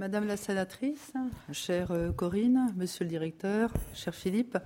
Madame la sénatrice, chère euh, Corinne, monsieur le directeur, cher Philippe,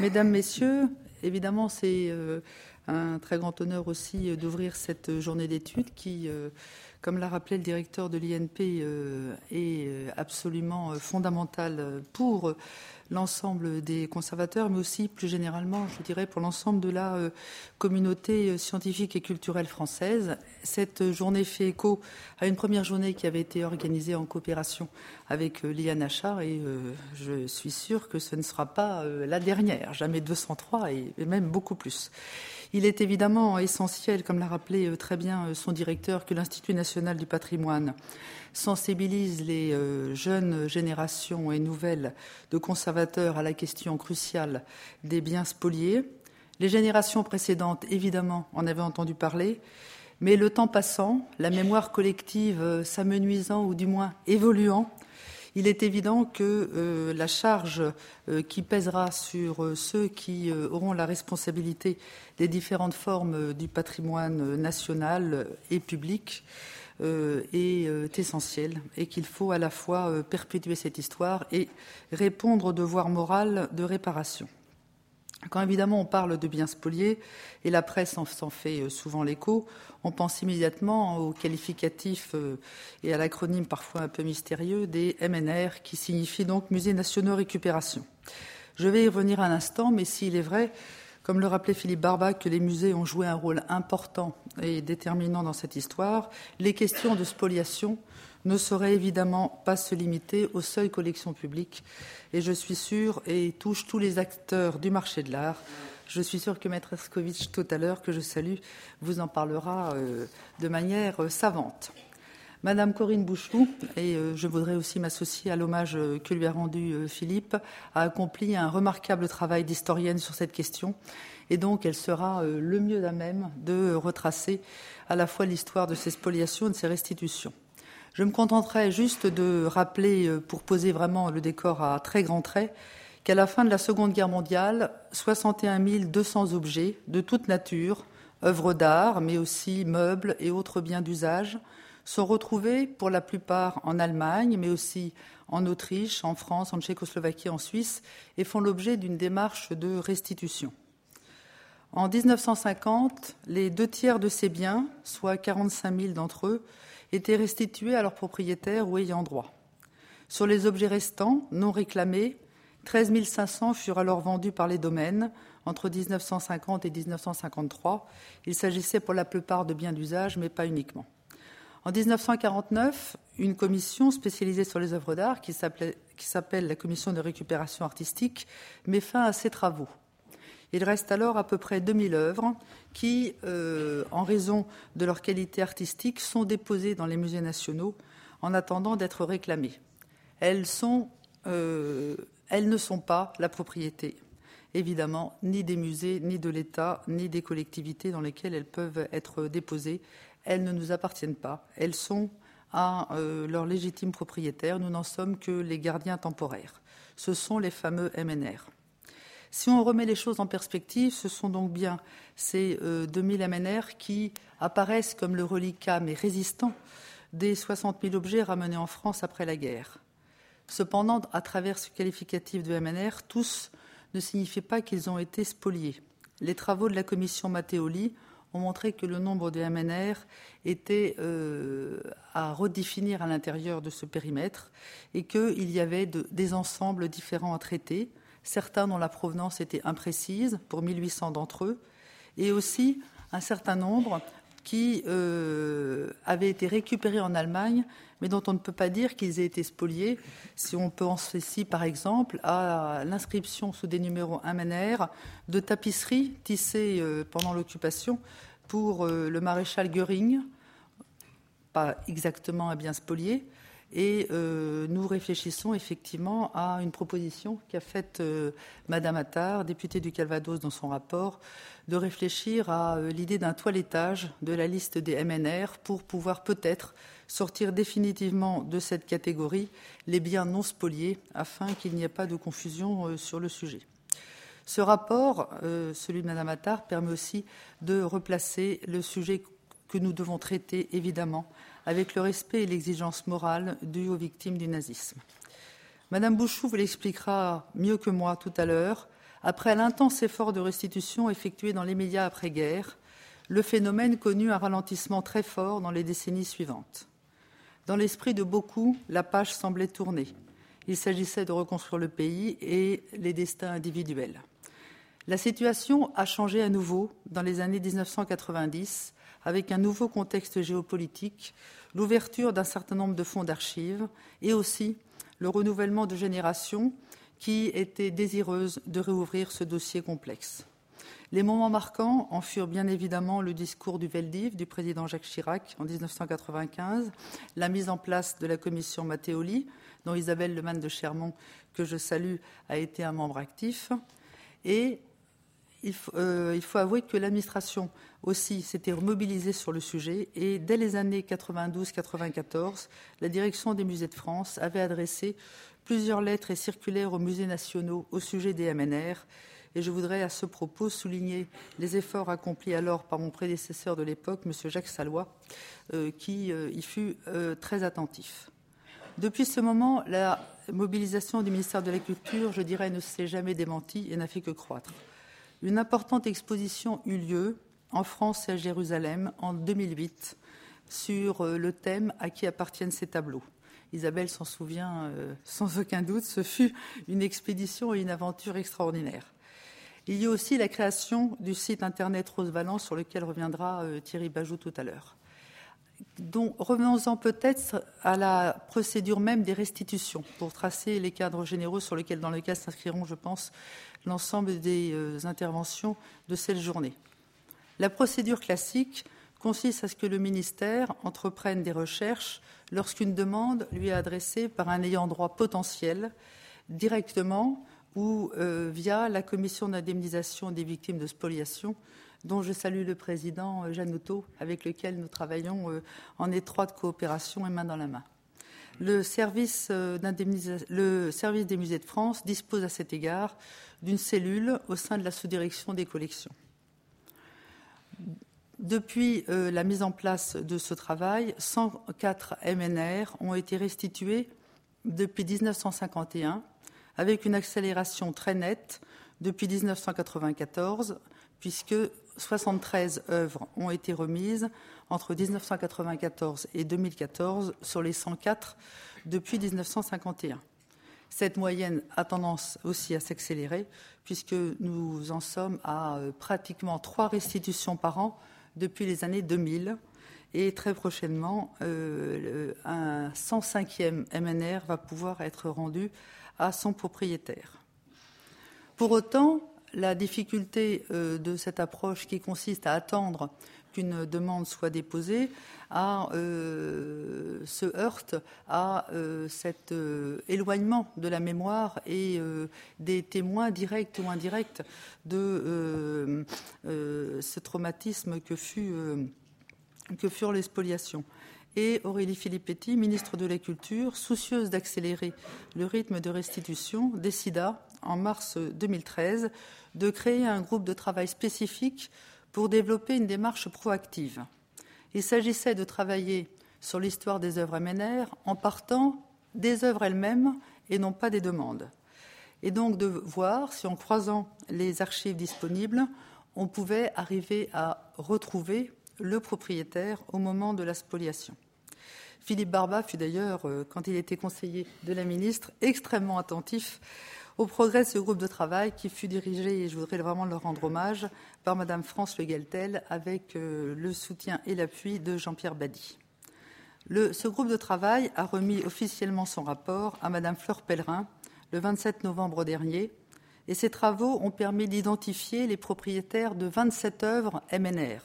mesdames, messieurs, évidemment, c'est euh, un très grand honneur aussi euh, d'ouvrir cette journée d'études qui, comme l'a rappelé le directeur de l'INP, est absolument fondamentale pour l'ensemble des conservateurs, mais aussi plus généralement, je dirais, pour l'ensemble de la euh, communauté euh, scientifique et culturelle française. Cette journée fait écho à une première journée qui avait été organisée en coopération avec euh, Liane Achard, et je suis sûre que ce ne sera pas la dernière, jamais 203 et même beaucoup plus. Il est évidemment essentiel, comme l'a rappelé très bien son directeur, que l'Institut national du patrimoine sensibilise les euh, jeunes générations et nouvelles de conservateurs à la question cruciale des biens spoliés. Les générations précédentes, évidemment, en avaient entendu parler, mais le temps passant, la mémoire collective euh, s'amenuisant ou du moins évoluant, il est évident que euh, la charge qui pèsera sur ceux qui auront la responsabilité des différentes formes du patrimoine national et public euh, est euh, essentiel et qu'il faut à la fois euh, perpétuer cette histoire et répondre au devoir moral de réparation. Quand évidemment on parle de biens spoliés, et la presse s'en fait souvent l'écho, on pense immédiatement au qualificatif et à l'acronyme parfois un peu mystérieux des MNR, qui signifie donc Musées nationaux récupération. Je vais y revenir un instant, mais s'il est vrai comme le rappelait Philippe Barbac, que les musées ont joué un rôle important et déterminant dans cette histoire, les questions de spoliation ne sauraient évidemment pas se limiter aux seules collections publiques. Et je suis sûre, et touche tous les acteurs du marché de l'art, je suis sûre que Maître Escovitch, tout à l'heure, que je salue, vous en parlera euh, de manière euh, savante. Madame Corinne Bouchou, et euh, je voudrais aussi m'associer à l'hommage que lui a rendu Philippe, a accompli un remarquable travail d'historienne sur cette question. Et donc, elle sera le mieux à même de retracer à la fois l'histoire de ces spoliations et de ces restitutions. Je me contenterai juste de rappeler, pour poser vraiment le décor à très grands traits, qu'à la fin de la Seconde Guerre mondiale, 61 200 objets de toute nature, œuvres d'art, mais aussi meubles et autres biens d'usage, sont retrouvés pour la plupart en Allemagne, mais aussi en Autriche, en France, en Tchécoslovaquie, en Suisse, et font l'objet d'une démarche de restitution. En 1950, les deux tiers de ces biens, soit 45 000 d'entre eux, étaient restitués à leurs propriétaires ou ayants droit. Sur les objets restants, non réclamés, 13 500 furent alors vendus par les domaines entre 1950 et 1953. Il s'agissait pour la plupart de biens d'usage, mais pas uniquement. En 1949, une commission spécialisée sur les œuvres d'art, qui s'appelle la Commission de récupération artistique, met fin à ses travaux. Il reste alors à peu près 2000 œuvres qui, euh, en raison de leur qualité artistique, sont déposées dans les musées nationaux en attendant d'être réclamées. Elles, euh, elles ne sont pas la propriété, évidemment, ni des musées, ni de l'État, ni des collectivités dans lesquelles elles peuvent être déposées elles ne nous appartiennent pas. Elles sont à euh, leurs légitimes propriétaires. Nous n'en sommes que les gardiens temporaires. Ce sont les fameux MNR. Si on remet les choses en perspective, ce sont donc bien ces 2000 euh, MNR qui apparaissent comme le reliquat, mais résistant, des 60 000 objets ramenés en France après la guerre. Cependant, à travers ce qualificatif de MNR, tous ne signifient pas qu'ils ont été spoliés. Les travaux de la commission Matteoli ont montré que le nombre de MNR était euh, à redéfinir à l'intérieur de ce périmètre et qu'il y avait des ensembles différents à traiter, certains dont la provenance était imprécise pour 1800 d'entre eux, et aussi un certain nombre qui euh, avaient été récupérés en Allemagne, mais dont on ne peut pas dire qu'ils aient été spoliés. Si on pense ici, par exemple, à l'inscription sous des numéros MNR de tapisseries tissées euh, pendant l'occupation pour euh, le maréchal Göring, pas exactement à bien spolier, et euh, nous réfléchissons effectivement à une proposition qu'a faite euh, Madame Attard, députée du Calvados, dans son rapport, de réfléchir à l'idée d'un toilettage de la liste des MNR pour pouvoir peut-être sortir définitivement de cette catégorie les biens non spoliés afin qu'il n'y ait pas de confusion sur le sujet. Ce rapport, euh, celui de Mme Attard, permet aussi de replacer le sujet que nous devons traiter évidemment avec le respect et l'exigence morale due aux victimes du nazisme. Madame Bouchou vous l'expliquera mieux que moi tout à l'heure. Après l'intense effort de restitution effectué dans les médias après-guerre, le phénomène connut un ralentissement très fort dans les décennies suivantes. Dans l'esprit de beaucoup, la page semblait tourner. Il s'agissait de reconstruire le pays et les destins individuels. La situation a changé à nouveau dans les années 1990 avec un nouveau contexte géopolitique, l'ouverture d'un certain nombre de fonds d'archives et aussi le renouvellement de générations qui étaient désireuses de réouvrir ce dossier complexe. Les moments marquants en furent bien évidemment le discours du Veldiv du président Jacques Chirac en 1995, la mise en place de la commission Matteoli, dont Isabelle Lemann de Chermont, que je salue, a été un membre actif. Et il faut, euh, il faut avouer que l'administration aussi s'était mobilisée sur le sujet et dès les années 92-94, la direction des musées de France avait adressé plusieurs lettres et circulaires aux musées nationaux au sujet des MNR et je voudrais à ce propos souligner les efforts accomplis alors par mon prédécesseur de l'époque, M. Jacques Salois, euh, qui euh, y fut très attentif. Depuis ce moment, la mobilisation du ministère de la Culture, je dirais, ne s'est jamais démentie et n'a fait que croître. Une importante exposition eut lieu en France et à Jérusalem en 2008 sur le thème à qui appartiennent ces tableaux. Isabelle s'en souvient sans aucun doute, ce fut une expédition et une aventure extraordinaire. Il y a aussi la création du site internet Rose Valence sur lequel reviendra euh, Thierry Bajou tout à l'heure. Revenons-en peut-être à la procédure même des restitutions pour tracer les cadres généraux sur lesquels, dans lesquels s'inscriront, je pense, l'ensemble des euh, interventions de cette journée. La procédure classique consiste à ce que le ministère entreprenne des recherches lorsqu'une demande lui est adressée par un ayant droit potentiel directement ou euh, via la commission d'indemnisation des victimes de spoliation, dont je salue le président euh, Jeannotto, avec lequel nous travaillons euh, en étroite coopération et main dans la main. Le service, le service des musées de France dispose à cet égard d'une cellule au sein de la sous-direction des collections. Depuis la mise en place de ce travail, 104 MNR ont été restitués depuis 1951 avec une accélération très nette depuis 1994, puisque 73 œuvres ont été remises entre 1994 et 2014 sur les 104 depuis 1951. Cette moyenne a tendance aussi à s'accélérer, puisque nous en sommes à euh, pratiquement trois restitutions par an depuis les années 2000. Et très prochainement, euh, un 105e MNR va pouvoir être rendu à son propriétaire. Pour autant, la difficulté euh, de cette approche qui consiste à attendre qu'une demande soit déposée euh, se heurte à euh, cet éloignement de la mémoire et des témoins directs ou indirects de ce traumatisme que, furent les spoliations. Et Aurélie Filippetti, ministre de la Culture, soucieuse d'accélérer le rythme de restitution, décida, en mars 2013, de créer un groupe de travail spécifique pour développer une démarche proactive. Il s'agissait de travailler sur l'histoire des œuvres MNR en partant des œuvres elles-mêmes et non pas des demandes. Et donc de voir si en croisant les archives disponibles, on pouvait arriver à retrouver le propriétaire au moment de la spoliation. Philippe Barba fut d'ailleurs, euh, quand il était conseiller de la ministre, extrêmement attentif au progrès de ce groupe de travail qui fut dirigé, et je voudrais vraiment leur rendre hommage, par Madame France Le Geltel avec euh, le soutien et l'appui de Jean-Pierre Badi. ce groupe de travail a remis officiellement son rapport à Madame Fleur Pellerin le 27 novembre dernier, et ces travaux ont permis d'identifier les propriétaires de 27 œuvres MNR.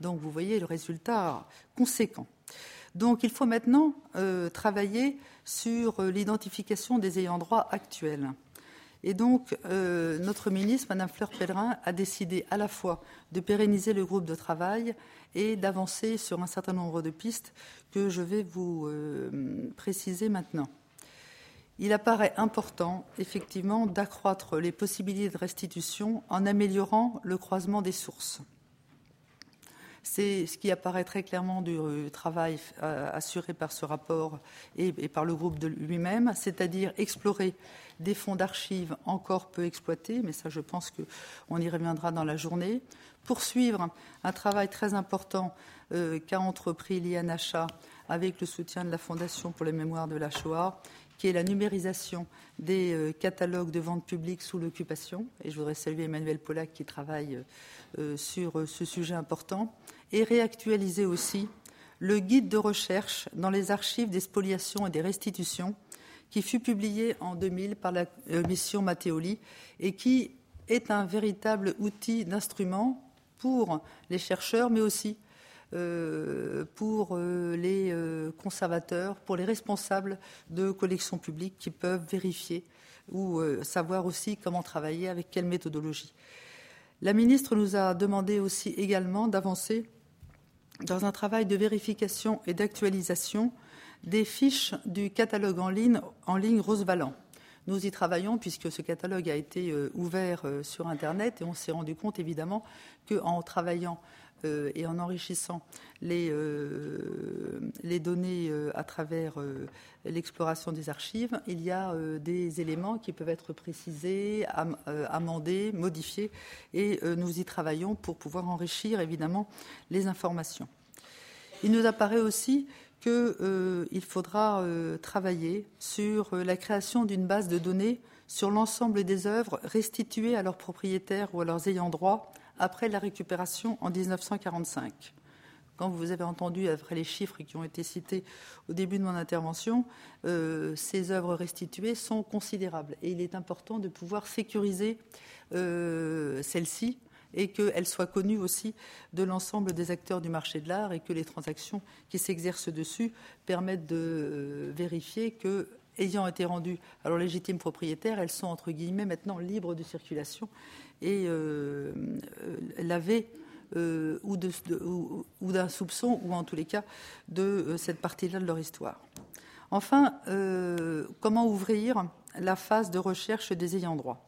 Donc vous voyez le résultat conséquent. Donc il faut maintenant euh, travailler sur euh, l'identification des ayants droit actuels. Donc, euh, notre ministre, Mme Fleur Pellerin, a décidé à la fois de pérenniser le groupe de travail et d'avancer sur un certain nombre de pistes que je vais vous préciser maintenant. Il apparaît important, effectivement, d'accroître les possibilités de restitution en améliorant le croisement des sources. C'est ce qui apparaît très clairement du euh, travail euh, assuré par ce rapport et, par le groupe lui-même, c'est-à-dire explorer des fonds d'archives encore peu exploités, mais ça je pense qu'on y reviendra dans la journée, poursuivre un travail très important euh, qu'a entrepris l'INHA avec le soutien de la Fondation pour les mémoires de la Shoah, qui est la numérisation des catalogues de vente publique sous l'occupation. Et je voudrais saluer Emmanuel Pollack qui travaille sur ce sujet important et réactualiser aussi le guide de recherche dans les archives des spoliations et des restitutions qui fut publié en 2000 par la euh, mission Matteoli et qui est un véritable outil d'instrument pour les chercheurs, mais aussi euh, pour euh, les conservateurs, pour les responsables de collections publiques qui peuvent vérifier ou savoir aussi comment travailler, avec quelle méthodologie. La ministre nous a demandé aussi également d'avancer dans un travail de vérification et d'actualisation des fiches du catalogue en ligne, en ligne. Nous y travaillons puisque ce catalogue a été euh, ouvert euh, sur Internet et on s'est rendu compte évidemment qu'en travaillant euh, et en enrichissant les, les données à travers l'exploration des archives, il y a des éléments qui peuvent être précisés, amendés, modifiés et nous y travaillons pour pouvoir enrichir évidemment les informations. Il nous apparaît aussi qu'il euh, faudra euh, travailler sur euh, la création d'une base de données sur l'ensemble des œuvres restituées à leurs propriétaires ou à leurs ayants droit après la récupération en 1945. Quand vous avez entendu, après les chiffres qui ont été cités au début de mon intervention, ces œuvres restituées sont considérables et il est important de pouvoir sécuriser celles-ci et qu'elle soit connue aussi de l'ensemble des acteurs du marché de l'art et que les transactions qui s'exercent dessus permettent de euh, vérifier que ayant été rendues à leur légitime propriétaire, elles sont entre guillemets maintenant libres de circulation et euh, euh lavées euh, ou, d'un soupçon, ou en tous les cas de cette partie-là de leur histoire. Enfin, comment ouvrir la phase de recherche des ayants droit?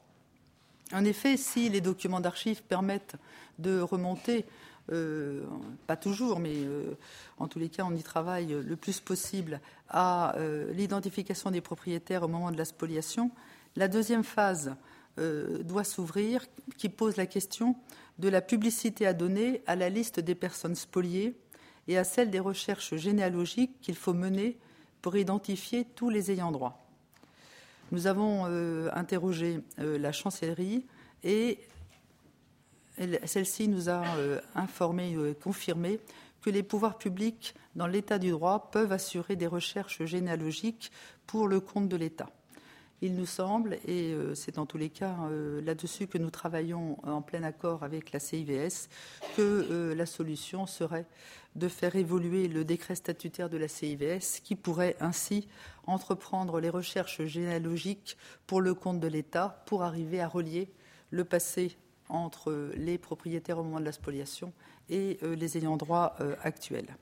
En effet, si les documents d'archives permettent de remonter, euh, pas toujours, mais euh, en tous les cas, on y travaille le plus possible à euh, l'identification des propriétaires au moment de la spoliation, la deuxième phase doit s'ouvrir, qui pose la question de la publicité à donner à la liste des personnes spoliées et à celle des recherches généalogiques qu'il faut mener pour identifier tous les ayants droit. Nous avons euh, interrogé euh, la chancellerie et celle-ci nous a euh, informé et confirmé que les pouvoirs publics, dans l'état du droit, peuvent assurer des recherches généalogiques pour le compte de l'État. Il nous semble, et c'est en tous les cas là-dessus que nous travaillons en plein accord avec la CIVS, que la solution serait de faire évoluer le décret statutaire de la CIVS qui pourrait ainsi entreprendre les recherches généalogiques pour le compte de l'État pour arriver à relier le passé entre les propriétaires au moment de la spoliation et euh, les ayants droit euh, actuels.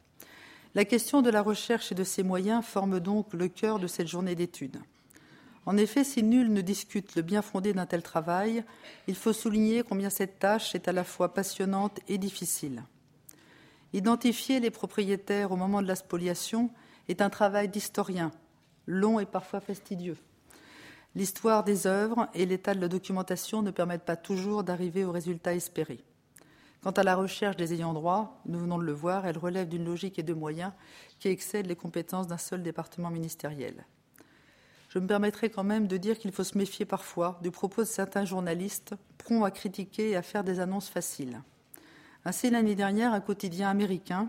La question de la recherche et de ses moyens forme donc le cœur de cette journée d'études. En effet, si nul ne discute le bien fondé d'un tel travail, il faut souligner combien cette tâche est à la fois passionnante et difficile. Identifier les propriétaires au moment de la spoliation est un travail d'historien, long et parfois fastidieux. L'histoire des œuvres et l'état de la documentation ne permettent pas toujours d'arriver au résultat espéré. Quant à la recherche des ayants droit, nous venons de le voir, elle relève d'une logique et de moyens qui excèdent les compétences d'un seul département ministériel. Je me permettrai quand même de dire qu'il faut se méfier parfois du propos de certains journalistes prompts à critiquer et à faire des annonces faciles. Ainsi, l'année dernière, un quotidien américain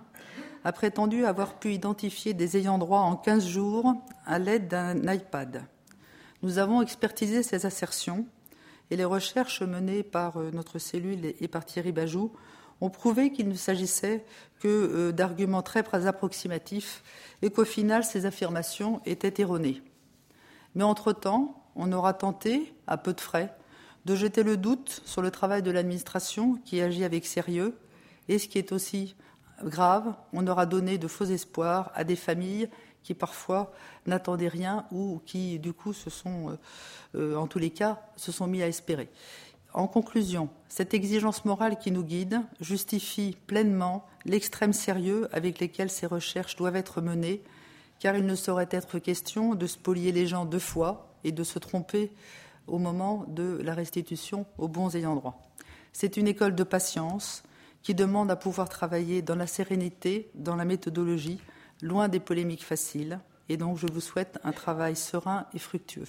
a prétendu avoir pu identifier des ayants droit en 15 jours à l'aide d'un iPad. Nous avons expertisé ces assertions et les recherches menées par euh, notre cellule et par Thierry Bajou ont prouvé qu'il ne s'agissait que euh, d'arguments très approximatifs et qu'au final ces affirmations étaient erronées. Mais entre-temps, on aura tenté, à peu de frais, de jeter le doute sur le travail de l'administration qui agit avec sérieux et ce qui est aussi grave, on aura donné de faux espoirs à des familles qui parfois n'attendaient rien ou qui du coup se sont, euh, en tous les cas, se sont mis à espérer. En conclusion, cette exigence morale qui nous guide justifie pleinement l'extrême sérieux avec lequel ces recherches doivent être menées, car il ne saurait être question de spolier les gens deux fois et de se tromper au moment de la restitution aux bons ayants droit. C'est une école de patience qui demande à pouvoir travailler dans la sérénité, dans la méthodologie, loin des polémiques faciles. Et donc, je vous souhaite un travail serein et fructueux.